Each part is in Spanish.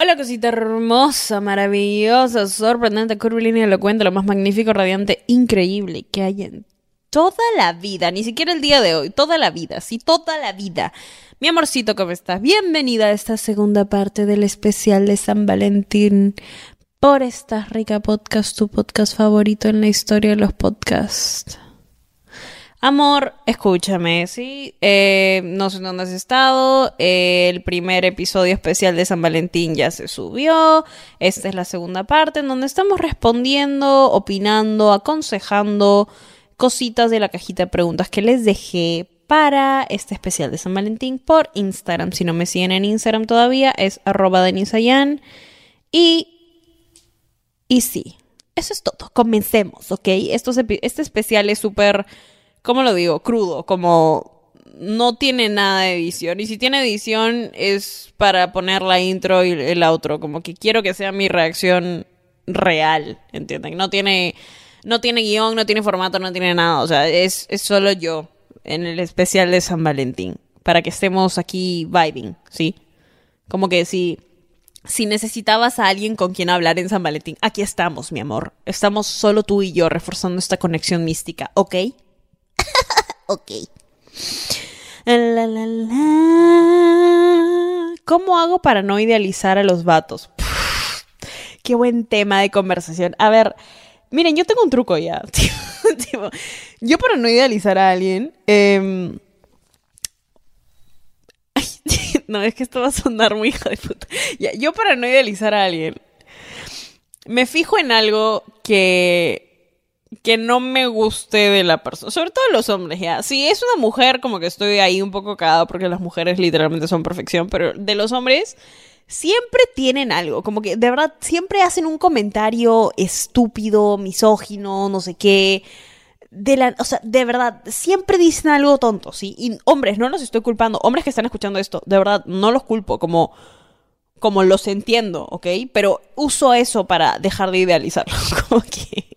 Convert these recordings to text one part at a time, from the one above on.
Hola cosita hermosa, maravillosa, sorprendente, curvilínea, elocuente, lo más magnífico, radiante, increíble que hay en toda la vida, ni siquiera el día de hoy, toda la vida, sí, toda la vida. Mi amorcito, ¿cómo estás? Bienvenida a esta segunda parte del especial de San Valentín por esta rica podcast, tu podcast favorito en la historia de los podcasts. Amor, escúchame, ¿sí? Eh, no sé dónde has estado. el primer episodio especial de San Valentín ya se subió. Esta es la segunda parte en donde estamos respondiendo, opinando, aconsejando cositas de la cajita de preguntas que les dejé para este especial de San Valentín por Instagram. Si no me siguen en Instagram todavía, es arroba denisayan. Y... Y sí, eso es todo. Comencemos, ¿ok? Esto, este especial es súper ¿cómo lo digo? Crudo, como no tiene nada de edición. Y si tiene edición es para poner la intro y el outro, como que quiero que sea mi reacción real, ¿entienden? No tiene, no tiene guion, no tiene formato, no tiene nada. O sea, es, es solo yo en el especial de San Valentín. Para que estemos aquí vibing, ¿sí? Como que si, si necesitabas a alguien con quien hablar en San Valentín, aquí estamos, mi amor. Estamos solo tú y yo reforzando esta conexión mística, ¿ok? Ok. ¿Cómo hago para no idealizar a los vatos? qué buen tema de conversación. A ver, miren, yo tengo un truco ya. yo para no idealizar a alguien... Em, no, es que esto va a sonar muy hija de puta. yo para no idealizar a alguien, me fijo en algo que que no me guste de la persona, sobre todo los hombres, ya. Si es una mujer, como que estoy ahí un poco cagado porque las mujeres literalmente son perfección, pero de los hombres siempre tienen algo, como que de verdad siempre hacen un comentario estúpido, misógino, no sé qué. De la, o sea, de verdad, siempre dicen algo tonto, ¿sí? Y hombres, no los estoy culpando. Hombres que están escuchando esto, de verdad, no los culpo, como, como los entiendo, ¿ok? Pero uso eso para dejar de idealizarlos. Como que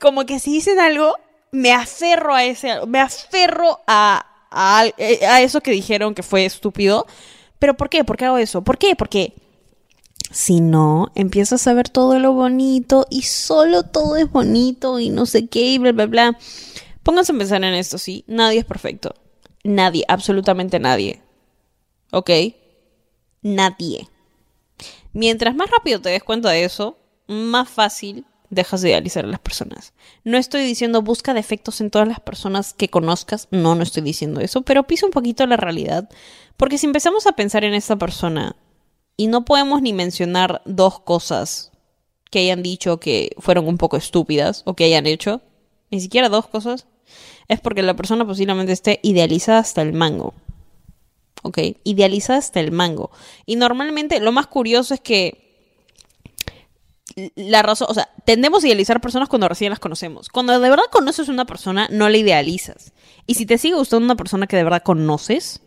como que si dicen algo, me aferro a ese, me aferro a, a, a eso que dijeron que fue estúpido. ¿Pero por qué? ¿Por qué hago eso? ¿Por qué? Porque si no, empiezas a ver todo lo bonito y solo todo es bonito y no sé qué y bla, bla, bla. Pónganse a pensar en esto, ¿sí? Nadie es perfecto. Nadie, absolutamente nadie. ¿Ok? Nadie. Mientras más rápido te des cuenta de eso, más fácil dejas de idealizar a las personas. No estoy diciendo busca defectos en todas las personas que conozcas, no, no estoy diciendo eso, pero pisa un poquito la realidad, porque si empezamos a pensar en esta persona y no podemos ni mencionar dos cosas que hayan dicho que fueron un poco estúpidas o que hayan hecho, ni siquiera dos cosas, es porque la persona posiblemente esté idealizada hasta el mango. ¿Ok? Idealizada hasta el mango. Y normalmente lo más curioso es que la razón, o sea, tendemos a idealizar personas cuando recién las conocemos. Cuando de verdad conoces a una persona, no la idealizas. Y si te sigue gustando una persona que de verdad conoces,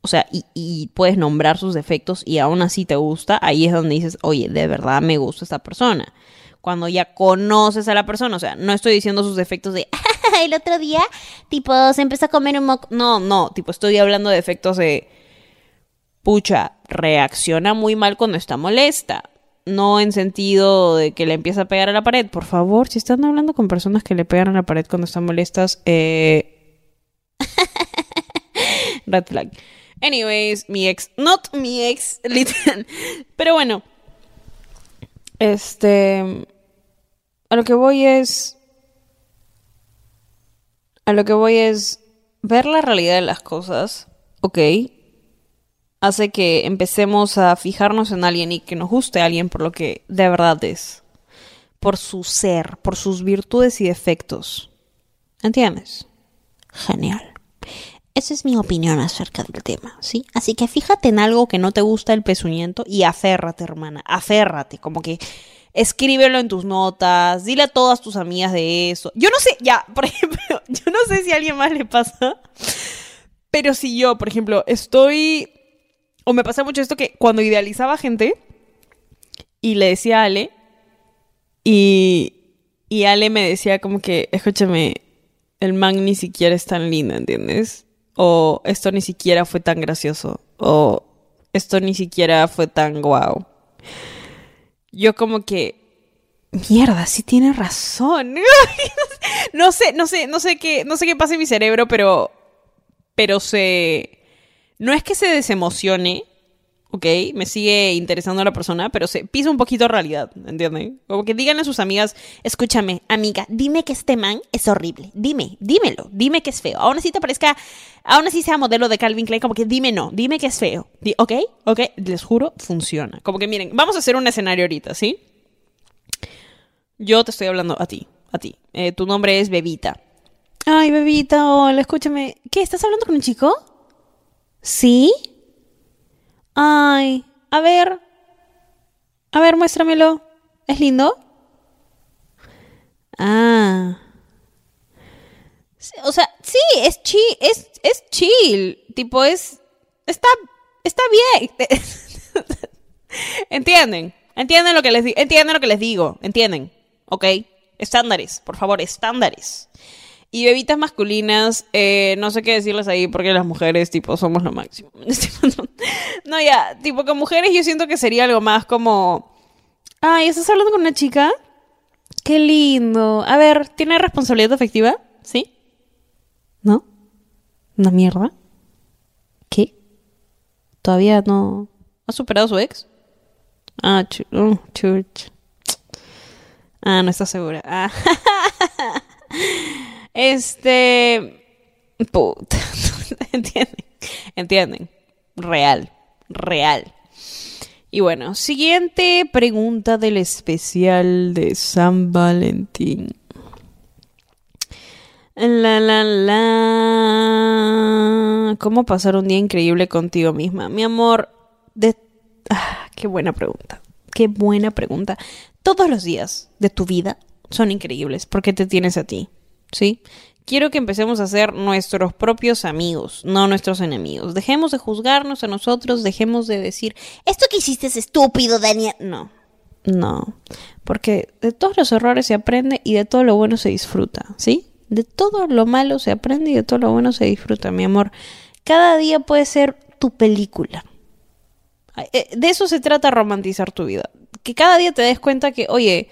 o sea, y, puedes nombrar sus defectos y aún así te gusta, ahí es donde dices, oye, de verdad me gusta esta persona. Cuando ya conoces a la persona, o sea, no estoy diciendo sus defectos de, el otro día, tipo, se empezó a comer un moco. No, no, tipo, estoy hablando de defectos de, pucha, reacciona muy mal cuando está molesta no en sentido de que le empieza a pegar a la pared. Por favor, si están hablando con personas que le pegan a la pared cuando están molestas, eh... Red flag. Anyways, mi ex, not mi ex, literal. Pero bueno, este, a lo que voy es, a lo que voy es ver la realidad de las cosas, ok, hace que empecemos a fijarnos en alguien y que nos guste a alguien por lo que de verdad es. Por su ser, por sus virtudes y defectos. ¿Entiendes? Genial. Esa es mi opinión acerca del tema, ¿sí? Así que fíjate en algo que no te gusta el pezuñento y aférrate, hermana. Aférrate, como que escríbelo en tus notas, dile a todas tus amigas de eso. Yo no sé, ya, por ejemplo, yo no sé si a alguien más le pasa, pero si yo, por ejemplo, estoy o me pasa mucho esto que cuando idealizaba gente y le decía a Ale, y, y Ale me decía como que, escúchame, el man ni siquiera es tan lindo, ¿entiendes? O esto ni siquiera fue tan gracioso. O esto ni siquiera fue tan guau. yo como que, mierda, sí tiene razón. no sé, no sé, no sé qué, no sé qué pasa en mi cerebro, pero, pero se, no es que se desemocione, ¿ok? Me sigue interesando la persona, pero se pisa un poquito realidad, ¿entienden? Como que díganle a sus amigas, escúchame, amiga, dime que este man es horrible, dime, dímelo, dime que es feo. Aún así te parezca, aún así sea modelo de Calvin Klein, como que dime no, dime que es feo, ¿ok? ¿Ok? Les juro, funciona. Como que miren, vamos a hacer un escenario ahorita, ¿sí? Yo te estoy hablando a ti, a ti. Eh, tu nombre es Bebita. Ay, Bebita, hola, escúchame. ¿Qué? ¿Estás hablando con un chico? ¿Sí? Ay, a ver. A ver, muéstramelo. ¿Es lindo? Ah. O sea, sí, es chill, es, es chill. Tipo, es. Está. Está bien. ¿Entienden? ¿Entienden lo que les? ¿Entienden lo que les digo? ¿Entienden? ¿Ok? Estándares, por favor, estándares. Y bebitas masculinas, eh, no sé qué decirles ahí porque las mujeres, tipo, somos lo máximo. no, ya, tipo, con mujeres yo siento que sería algo más como... Ay, ¿estás hablando con una chica? Qué lindo. A ver, ¿tiene responsabilidad afectiva? ¿Sí? ¿No? ¿Una mierda? ¿Qué? ¿Todavía no ha superado su ex? Ah, ch oh, Ah, no está segura. Ah. Este. Puta. ¿Entienden? ¿Entienden? Real. Real. Y bueno, siguiente pregunta del especial de San Valentín. La la la. ¿Cómo pasar un día increíble contigo misma? Mi amor, de... Ah, qué buena pregunta. Qué buena pregunta. Todos los días de tu vida son increíbles porque te tienes a ti. ¿Sí? Quiero que empecemos a ser nuestros propios amigos, no nuestros enemigos. Dejemos de juzgarnos a nosotros, dejemos de decir, esto que hiciste es estúpido, Daniel. No, no, porque de todos los errores se aprende y de todo lo bueno se disfruta, ¿sí? De todo lo malo se aprende y de todo lo bueno se disfruta, mi amor. Cada día puede ser tu película. Eh, de eso se trata romantizar tu vida. Que cada día te des cuenta que, oye,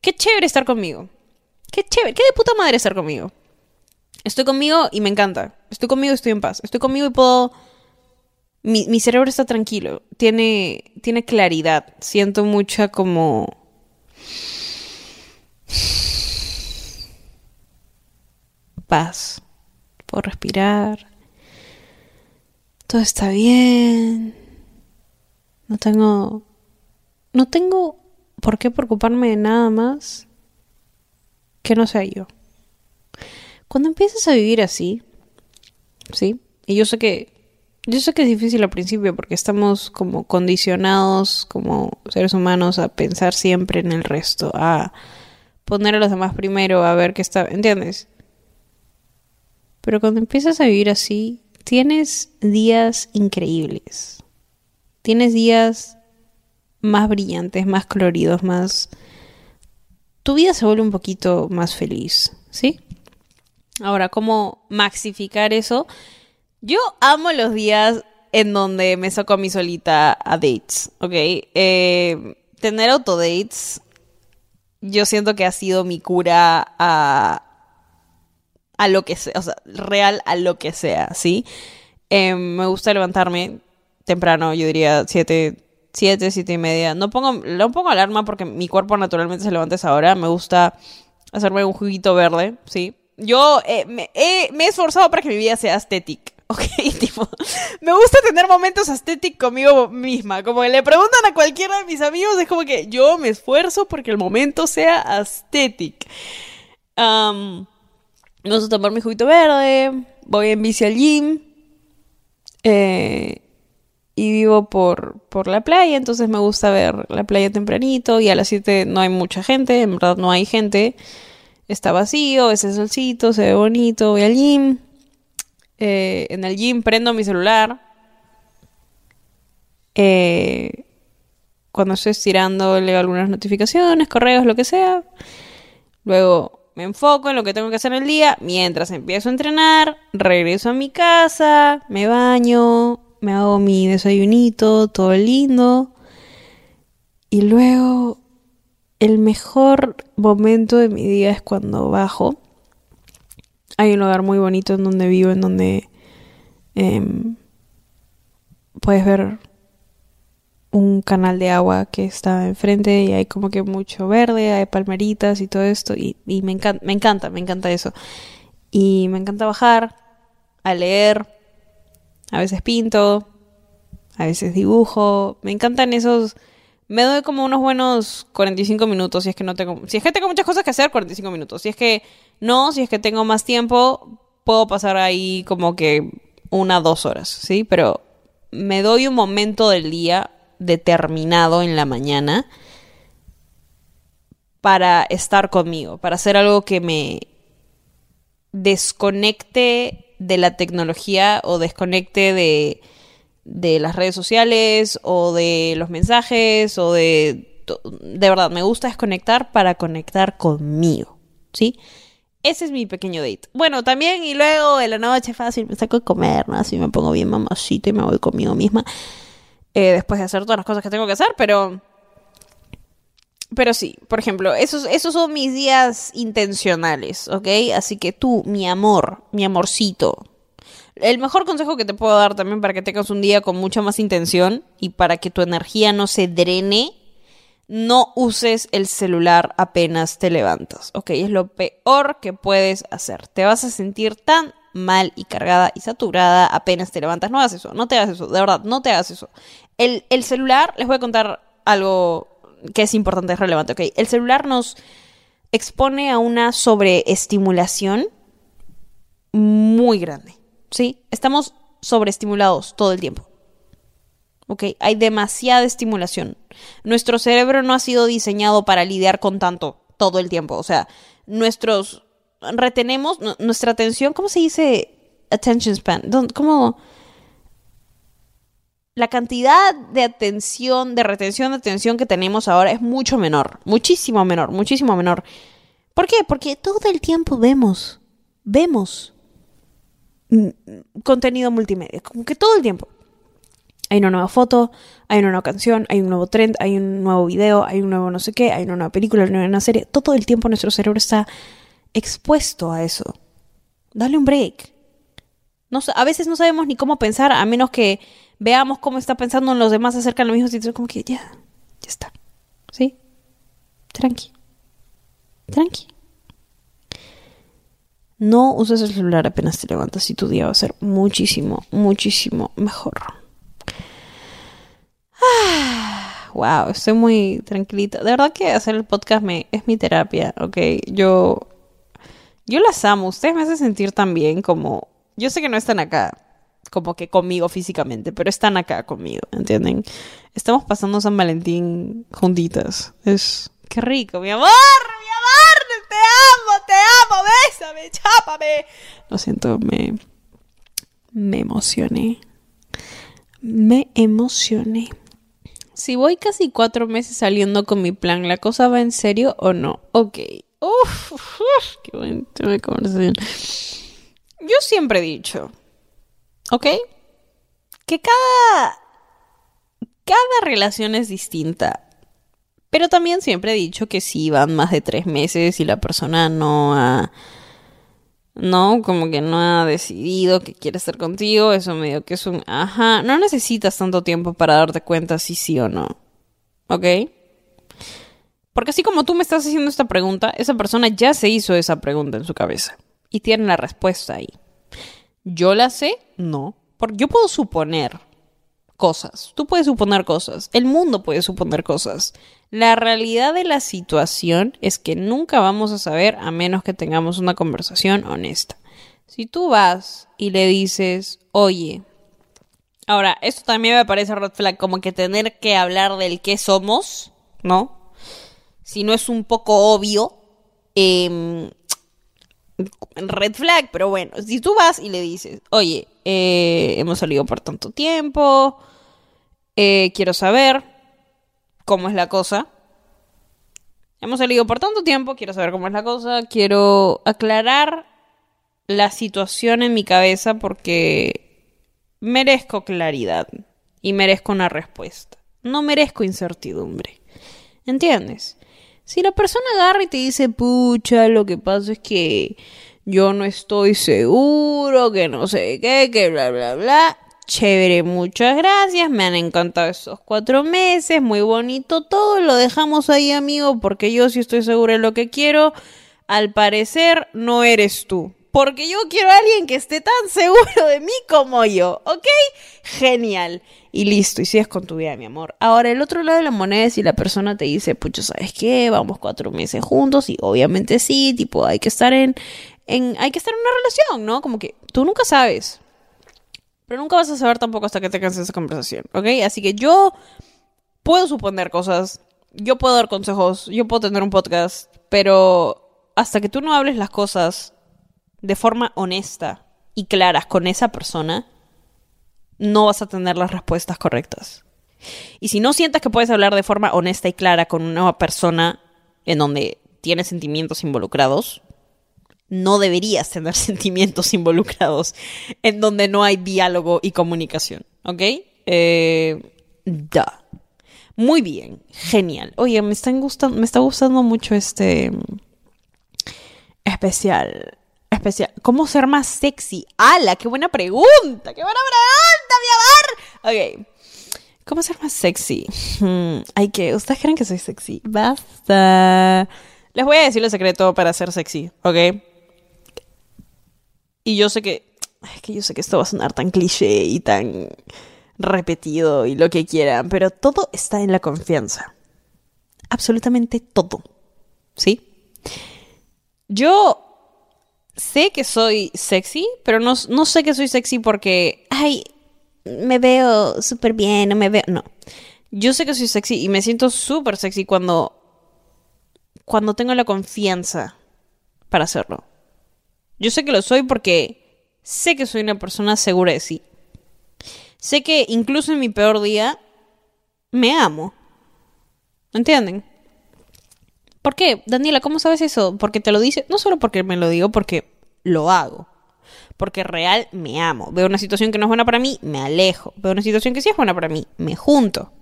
qué chévere estar conmigo. Qué chévere, qué de puta madre estar conmigo. Estoy conmigo y me encanta. Estoy conmigo y estoy en paz. Estoy conmigo y puedo... Mi, cerebro está tranquilo. Tiene, tiene claridad. Siento mucha como... Paz. Puedo respirar. Todo está bien. No tengo... No tengo por qué preocuparme de nada más que no sea yo. Cuando empiezas a vivir así, ¿sí? Y yo sé que yo sé que es difícil al principio porque estamos como condicionados como seres humanos a pensar siempre en el resto, a poner a los demás primero, a ver qué está, ¿entiendes? Pero cuando empiezas a vivir así, tienes días increíbles. Tienes días más brillantes, más coloridos, más tu vida se vuelve un poquito más feliz, ¿sí? Ahora, ¿cómo maxificar eso? Yo amo los días en donde me saco a mí solita a dates, ¿ok? Eh, tener autodates, yo siento que ha sido mi cura a, a lo que sea, o sea, real a lo que sea, ¿sí? Eh, me gusta levantarme temprano, yo diría siete 7, 7 y media. No pongo, no pongo alarma porque mi cuerpo naturalmente se levanta esa hora. Me gusta hacerme un juguito verde, ¿sí? Yo eh, me, he esforzado para que mi vida sea estética. Ok, tipo, me gusta tener momentos estéticos conmigo misma. Como le preguntan a cualquiera de mis amigos, es como que yo me esfuerzo porque el momento sea estético. me gusta tomar mi juguito verde, voy en bici al gym. Eh, y vivo por, por la playa, entonces me gusta ver la playa tempranito y a las 7 no hay mucha gente, en verdad no hay gente, está vacío, ese solcito, se ve bonito, voy al gym, eh, en el gym prendo mi celular, eh, cuando estoy estirando leo algunas notificaciones, correos, lo que sea, luego me enfoco en lo que tengo que hacer el día, mientras empiezo a entrenar, regreso a mi casa, me baño, me hago mi desayunito, todo lindo. Y luego, el mejor momento de mi día es cuando bajo. Hay un lugar muy bonito en donde vivo, en donde em, puedes ver un canal de agua que está enfrente y hay como que mucho verde, hay palmeritas y todo esto y, me, encanta, me encanta, me encanta eso. Y me encanta bajar a leer, a veces pinto, a veces dibujo, me encantan esos... Me doy como unos buenos 45 minutos si es que no tengo... Si es que tengo muchas cosas que hacer, 45 minutos. Si es que no, si es que tengo más tiempo, puedo pasar ahí como que una, dos horas, ¿sí? Pero me doy un momento del día determinado en la mañana para estar conmigo, para hacer algo que me desconecte de la tecnología o desconecte de, de las redes sociales o de los mensajes o de... De verdad, me gusta desconectar para conectar conmigo, ¿sí? Ese es mi pequeño date. Bueno, también y luego en la noche fácil me saco de comer, ¿no? Así me pongo bien mamacita y me voy conmigo misma. Eh, después de hacer todas las cosas que tengo que hacer, pero... Pero sí, por ejemplo, esos, esos son mis días intencionales, ¿ok? Así que tú, mi amor, mi amorcito. El mejor consejo que te puedo dar también para que tengas un día con mucha más intención y para que tu energía no se drene, no uses el celular apenas te levantas, ¿ok? Es lo peor que puedes hacer. Te vas a sentir tan mal y cargada y saturada apenas te levantas. No hagas eso, no te hagas eso, de verdad, no te hagas eso. El, celular, les voy a contar algo que es importante, es relevante, ¿ok? El celular nos expone a una sobreestimulación muy grande, ¿sí? Estamos sobreestimulados todo el tiempo. ¿ok? Hay demasiada estimulación. Nuestro cerebro no ha sido diseñado para lidiar con tanto todo el tiempo. O sea, nuestros retenemos nuestra atención, ¿cómo se dice? Attention span. ¿Cómo? La cantidad de atención, de retención de atención que tenemos ahora es mucho menor, muchísimo menor, muchísimo menor. ¿Por qué? Porque todo el tiempo vemos, vemos contenido multimedia, como que todo el tiempo. Hay una nueva foto, hay una nueva canción, hay un nuevo trend, hay un nuevo video, hay un nuevo no sé qué, hay una nueva película, hay una nueva serie. Todo el tiempo nuestro cerebro está expuesto a eso. Dale un break. A veces no sabemos ni cómo pensar a menos que veamos cómo está pensando en los demás acerca de lo mismo sitio. Como que ya, ya está. ¿Sí? Tranqui. Tranqui. No uses el celular apenas te levantas y tu día va a ser muchísimo, muchísimo mejor. Ah, wow, estoy muy tranquilita. De verdad que hacer el podcast me, es mi terapia, ¿ok? Yo yo las amo, ustedes me hacen sentir tan bien como... Yo sé que no están acá como que conmigo físicamente, pero están acá conmigo, ¿entienden? Estamos pasando San Valentín juntitas. Es... ¡Qué rico, mi amor! ¡Mi amor! ¡Te amo! ¡Te amo! ¡Bésame! ¡Chápame! Lo siento, me... Me emocioné. Me emocioné. Si voy casi cuatro meses saliendo con mi plan, ¿la cosa va en serio o no? Ok. Uf, qué buen tema de conversación. Yo siempre he dicho, ¿ok? Que cada, cada relación es distinta. Pero también siempre he dicho que si van más de tres meses y la persona no ha... No, como que no ha decidido que quiere estar contigo, eso medio que es un... Ajá, no necesitas tanto tiempo para darte cuenta si sí o no. ¿Ok? Porque así como tú me estás haciendo esta pregunta, esa persona ya se hizo esa pregunta en su cabeza y tiene la respuesta ahí. ¿Yo la sé? No. Porque yo puedo suponer cosas. Tú puedes suponer cosas. El mundo puede suponer cosas. La realidad de la situación es que nunca vamos a saber a menos que tengamos una conversación honesta. Si tú vas y le dices, oye, ahora, esto también me parece red flag, como que tener que hablar del qué somos, ¿no? si no es un poco obvio, em, red flag, pero bueno, si tú vas y le dices, oye, eh, hemos salido por tanto tiempo, eh, quiero saber cómo es la cosa. Hemos salido por tanto tiempo, quiero saber cómo es la cosa, quiero aclarar la situación en mi cabeza porque merezco claridad y merezco una respuesta. No merezco incertidumbre. ¿Entiendes? Si la persona agarra y te dice, pucha, lo que pasa es que yo no estoy seguro, que no sé qué, que bla, bla, bla. Chévere, muchas gracias, me han encantado estos cuatro meses, muy bonito todo, lo dejamos ahí amigo, porque yo sí estoy seguro de lo que quiero. Al parecer no eres tú. Porque yo quiero a alguien que esté tan seguro de mí como yo, ¿ok? Genial. Y listo, y sigues con tu vida, mi amor. Ahora, el otro lado de la moneda es si la persona te dice, pucho, ¿sabes qué? Vamos cuatro meses juntos, y obviamente sí, tipo, hay que estar en, en, hay que estar en una relación, ¿no? Como que tú nunca sabes. Pero nunca vas a saber tampoco hasta que tengas esa conversación, ¿ok? Así que yo puedo suponer cosas, yo puedo dar consejos, yo puedo tener un podcast, pero hasta que tú no hables las cosas de forma honesta y claras con esa persona, no vas a tener las respuestas correctas. Y si no sientas que puedes hablar de forma honesta y clara con una persona en donde tienes sentimientos involucrados, no deberías tener sentimientos involucrados en donde no hay diálogo y comunicación. ¿Ok? Eh, da. Muy bien, genial. Oye, me, están gustando, me está gustando mucho este especial especial. ¿Cómo ser más sexy? ¡Hala! ¡Qué buena pregunta! ¡Qué buena pregunta, mi amor! Ok. ¿Cómo ser más sexy? Hmm, hay que. ¿Ustedes creen que soy sexy? Basta. Les voy a decir el secreto para ser sexy, ¿ok? Y yo sé que. Es que yo sé que esto va a sonar tan cliché y tan repetido y lo que quieran, pero todo está en la confianza. Absolutamente todo. ¿Sí? Yo sé que soy sexy, pero no, no sé que soy sexy porque, ay, me veo súper bien, no me veo, no. Yo sé que soy sexy y me siento súper sexy cuando, cuando tengo la confianza para hacerlo. Yo sé que lo soy porque sé que soy una persona segura de sí. Sé que incluso en mi peor día me amo. ¿Entienden? ¿Por qué? Daniela, ¿cómo sabes eso? Porque te lo dice, no solo porque me lo digo, porque lo hago. Porque real me amo. Veo una situación que no es buena para mí, me alejo. Veo una situación que sí es buena para mí, me junto.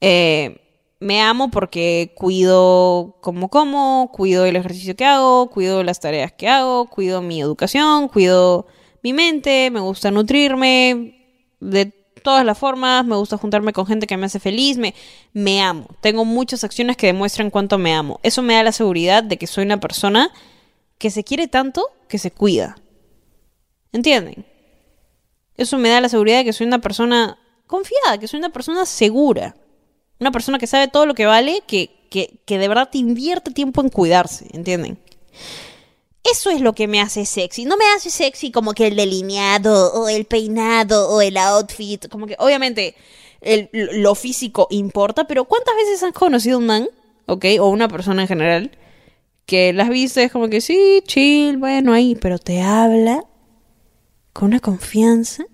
Eh, me amo porque cuido como como, cuido el ejercicio que hago, cuido las tareas que hago, cuido mi educación, cuido mi mente, me gusta nutrirme de todas las formas, me gusta juntarme con gente que me hace feliz, me, me amo. Tengo muchas acciones que demuestran cuánto me amo. Eso me da la seguridad de que soy una persona que se quiere tanto que se cuida. ¿Entienden? Eso me da la seguridad de que soy una persona confiada, que soy una persona segura. Una persona que sabe todo lo que vale, que, que, que de verdad te invierte tiempo en cuidarse, ¿entienden? Eso es lo que me hace sexy. No me hace sexy como que el delineado o el peinado o el outfit. Como que obviamente el, lo físico importa, pero ¿cuántas veces has conocido un man, ok? O una persona en general, que las viste como que sí, chill, bueno, ahí, pero te habla con una confianza,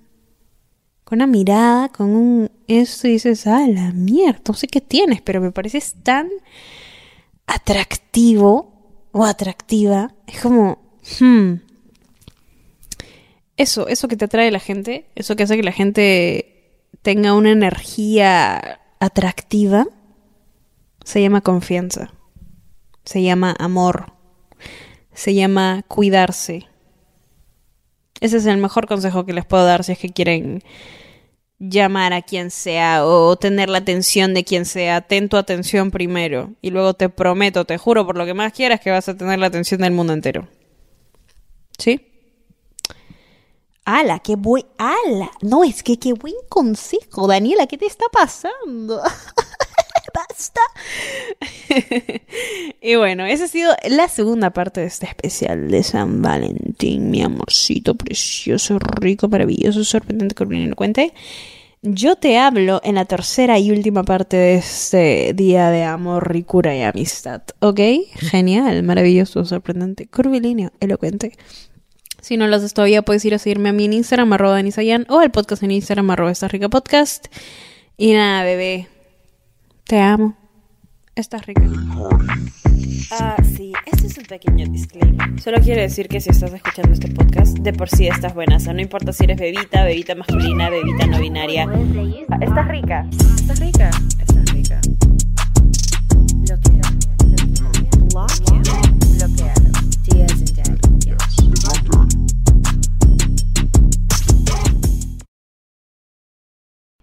con una mirada, con un... Eso y dices, ah, la mierda, no sé qué tienes, pero me pareces tan atractivo o atractiva, es como, hmm, eso, eso que te atrae a la gente, eso que hace que la gente tenga una energía atractiva, se llama confianza, se llama amor, se llama cuidarse. Ese es el mejor consejo que les puedo dar si es que quieren llamar a quien sea o tener la atención de quien sea. Ten tu atención primero y luego te prometo, te juro por lo que más quieras que vas a tener la atención del mundo entero. ¿Sí? ¡Hala! ¡Qué buen! ¡Hala! No, es que qué buen consejo, Daniela, ¿qué te está pasando? ¡Basta! y bueno, esa ha sido la segunda parte de este especial de San Valentín, mi amorcito precioso, rico, maravilloso, sorprendente, lo cuente. Yo te hablo en la tercera y última parte de este día de amor, ricura y amistad. ¿Ok? Genial, maravilloso, sorprendente, curvilíneo, elocuente. Si no lo haces todavía, puedes ir a seguirme a mí en Instagram, arroba o al podcast en Instagram, arroba esta rica podcast. Y nada, bebé, te amo. Estás rica. Ah, sí, este es un pequeño disclaimer. Solo quiero decir que si estás escuchando este podcast, de por sí estás buena. O sea, No importa si eres bebita, bebita masculina, bebita no binaria. Estás rica. Estás rica. Estás rica. Lo quiero. Lo.